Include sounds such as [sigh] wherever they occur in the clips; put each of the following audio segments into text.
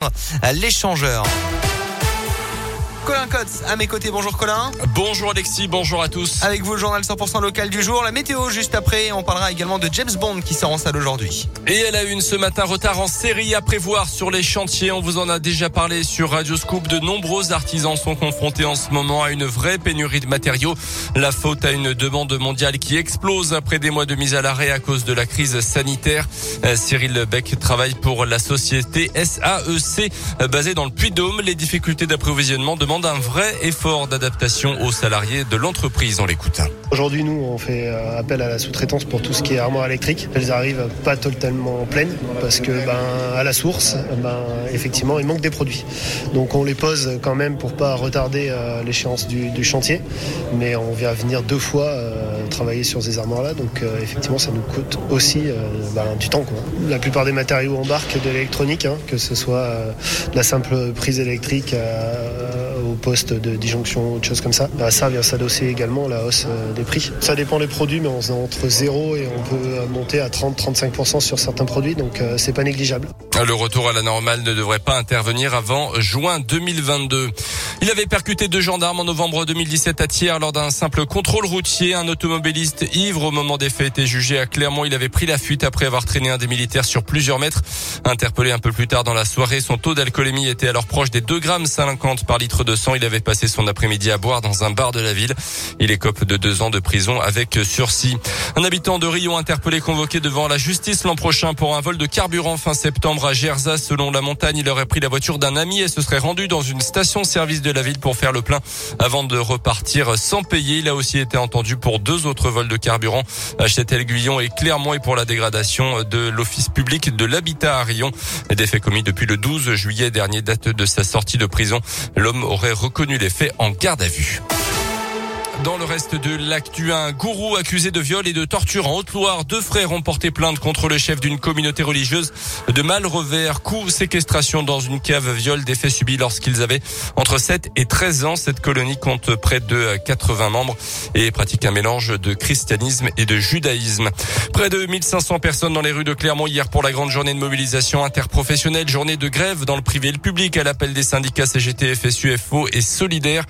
[laughs] l'échangeur. Colin Cotz à mes côtés. Bonjour Colin. Bonjour Alexis, bonjour à tous. Avec vous le journal 100% local du jour, la météo juste après. On parlera également de James Bond qui sort en salle aujourd'hui. Et elle a une ce matin retard en série à prévoir sur les chantiers. On vous en a déjà parlé sur Radio Scoop. De nombreux artisans sont confrontés en ce moment à une vraie pénurie de matériaux. La faute à une demande mondiale qui explose après des mois de mise à l'arrêt à cause de la crise sanitaire. Euh, Cyril Beck travaille pour la société SAEC basée dans le Puy-Dôme. Les difficultés d'approvisionnement de demande un vrai effort d'adaptation aux salariés de l'entreprise. On l'écoute. Aujourd'hui, nous, on fait euh, appel à la sous-traitance pour tout ce qui est armoire électrique. Elles arrivent pas totalement pleines parce que, ben, à la source, ben, effectivement, il manque des produits. Donc, on les pose quand même pour pas retarder euh, l'échéance du, chantier. Mais on vient venir deux fois euh, travailler sur ces armoires-là. Donc, effectivement, ça nous coûte aussi ben, du temps. La plupart des matériaux embarquent de l'électronique, hein, que ce soit la simple prise électrique au poste de disjonction autre chose comme ça. Bah, ça vient s'adosser également la hausse euh, des prix. Ça dépend des produits, mais on est entre 0 et on peut monter à 30-35% sur certains produits, donc euh, c'est pas négligeable. Le retour à la normale ne devrait pas intervenir avant juin 2022. Il avait percuté deux gendarmes en novembre 2017 à Thiers lors d'un simple contrôle routier. Un automobiliste ivre au moment des faits était jugé à Clermont. Il avait pris la fuite après avoir traîné un des militaires sur plusieurs mètres. Interpellé un peu plus tard dans la soirée, son taux d'alcoolémie était alors proche des 2 grammes 50 par litre de Il avait passé son après-midi à boire dans un bar de la ville. Il écope de deux ans de prison avec sursis. Un habitant de Rion interpellé convoqué devant la justice l'an prochain pour un vol de carburant fin septembre à Gerza. Selon la montagne, il aurait pris la voiture d'un ami et se serait rendu dans une station-service de la ville pour faire le plein avant de repartir sans payer. Il a aussi été entendu pour deux autres vols de carburant à Châtel-Guyon et Clermont et pour la dégradation de l'office public de l'habitat à Rion. Des commis depuis le 12 juillet dernier, date de sa sortie de prison. L'homme aurait reconnu les faits en garde à vue. Dans le reste de l'actu, un gourou accusé de viol et de torture en Haute-Loire. Deux frères ont porté plainte contre le chef d'une communauté religieuse de Malrevers. Coup, séquestration dans une cave, viol, des faits subis lorsqu'ils avaient entre 7 et 13 ans. Cette colonie compte près de 80 membres et pratique un mélange de christianisme et de judaïsme. Près de 1500 personnes dans les rues de Clermont hier pour la grande journée de mobilisation interprofessionnelle, journée de grève dans le privé et le public à l'appel des syndicats CGT, FSU, FO et Solidaire.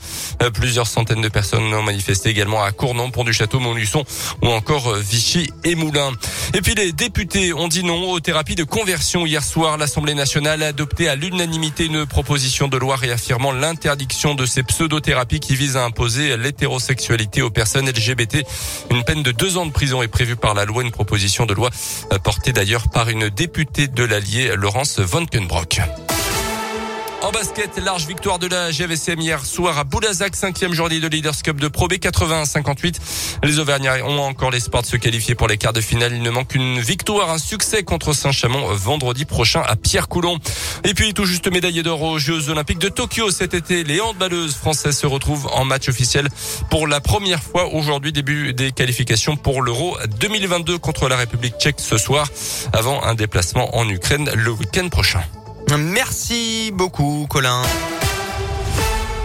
Plusieurs centaines de personnes ont manifesté également à Cournon, Pont du Château, Montluçon ou encore euh, Vichy et Moulins. Et puis les députés ont dit non aux thérapies de conversion hier soir. L'Assemblée nationale a adopté à l'unanimité une proposition de loi réaffirmant l'interdiction de ces pseudothérapies qui visent à imposer l'hétérosexualité aux personnes LGBT. Une peine de deux ans de prison est prévue par la loi, une proposition de loi euh, portée d'ailleurs par une députée de l'Allier, Laurence Von Kenbrock. En basket, large victoire de la GVCM hier soir à Boulazac, cinquième journée de Leaders Cup de Pro B 81-58. Les Auvergnats ont encore l'espoir de se qualifier pour les quarts de finale. Il ne manque qu'une victoire, un succès contre Saint-Chamond vendredi prochain à Pierre-Coulon. Et puis tout juste médaillé d'or aux Jeux Olympiques de Tokyo cet été, les handballeuses françaises se retrouvent en match officiel pour la première fois aujourd'hui, début des qualifications pour l'Euro 2022 contre la République tchèque ce soir, avant un déplacement en Ukraine le week-end prochain. Merci beaucoup, Colin.